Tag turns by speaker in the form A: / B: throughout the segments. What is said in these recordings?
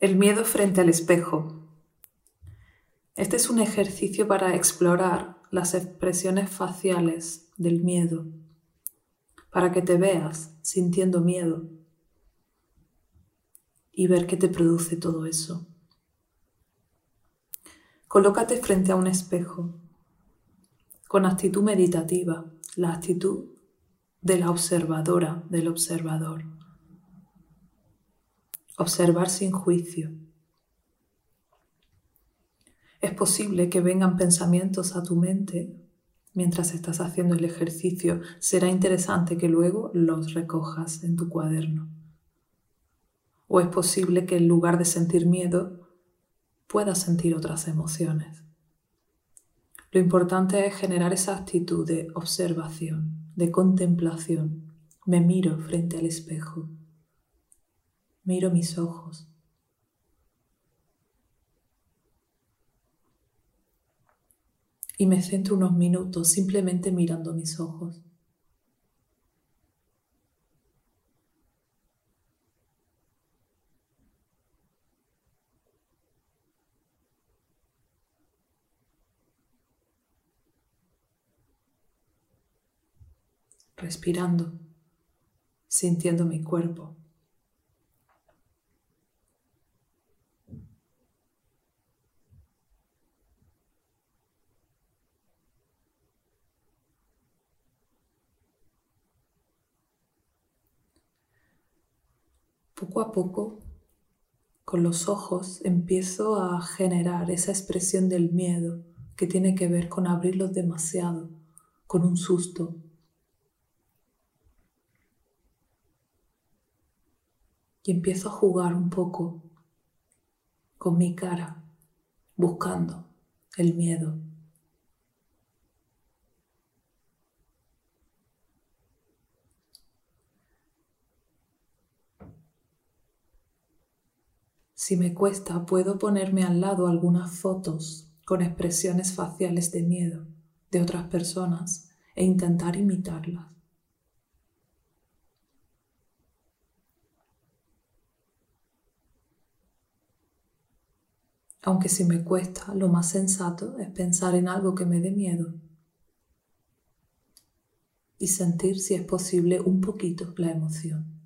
A: El miedo frente al espejo. Este es un ejercicio para explorar las expresiones faciales del miedo, para que te veas sintiendo miedo y ver qué te produce todo eso. Colócate frente a un espejo con actitud meditativa, la actitud de la observadora, del observador. Observar sin juicio. Es posible que vengan pensamientos a tu mente mientras estás haciendo el ejercicio. Será interesante que luego los recojas en tu cuaderno. O es posible que en lugar de sentir miedo, puedas sentir otras emociones. Lo importante es generar esa actitud de observación, de contemplación. Me miro frente al espejo miro mis ojos. Y me centro unos minutos simplemente mirando mis ojos. respirando, sintiendo mi cuerpo. Poco a poco, con los ojos, empiezo a generar esa expresión del miedo que tiene que ver con abrirlos demasiado, con un susto. Y empiezo a jugar un poco con mi cara, buscando el miedo. Si me cuesta, puedo ponerme al lado algunas fotos con expresiones faciales de miedo de otras personas e intentar imitarlas. Aunque si me cuesta, lo más sensato es pensar en algo que me dé miedo y sentir si es posible un poquito la emoción.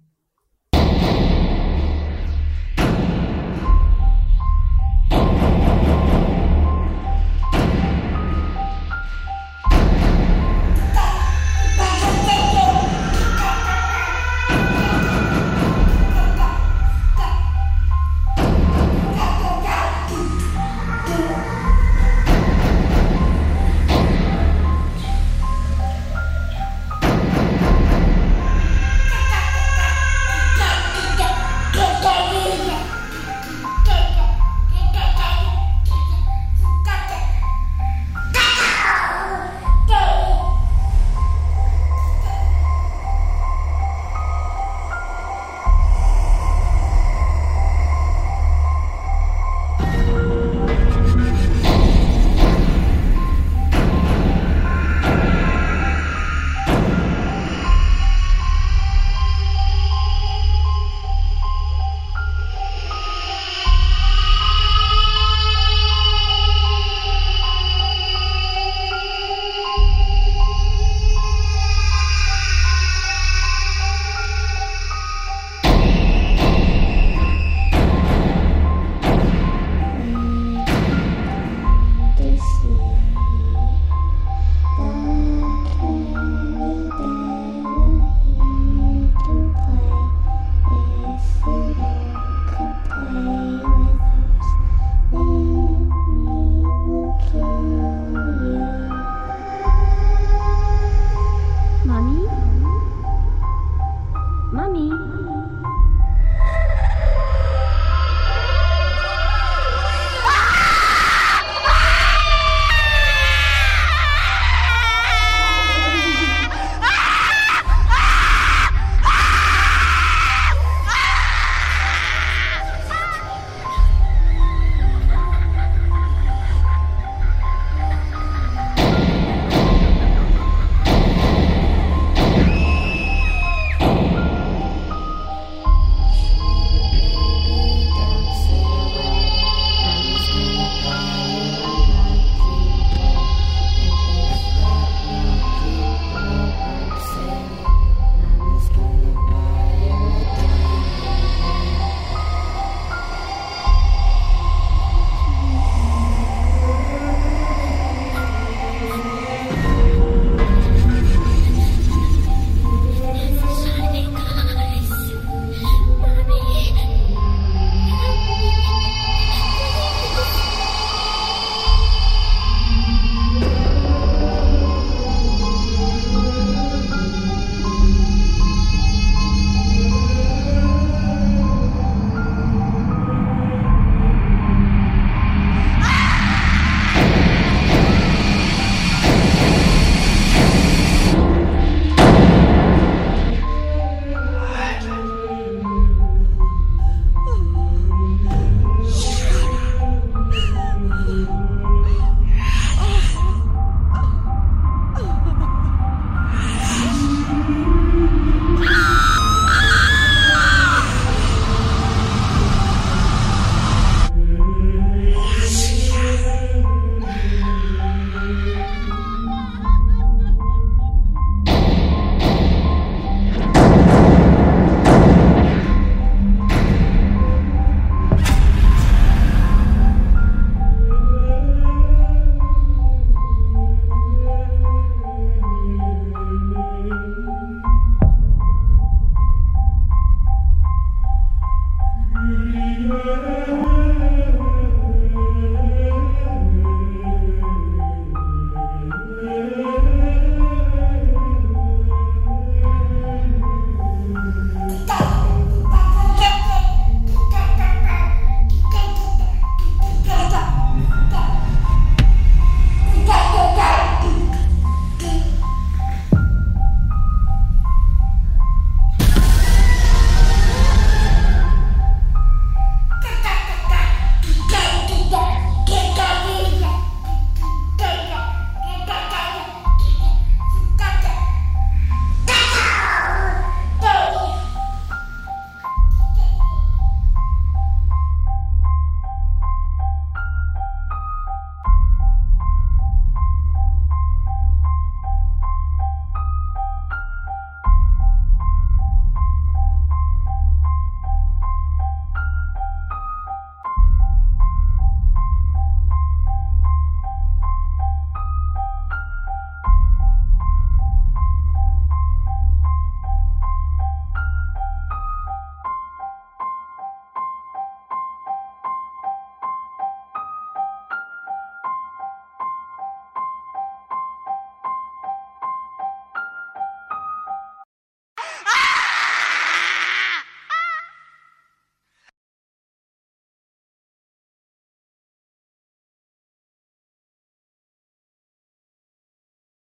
A: Mommy.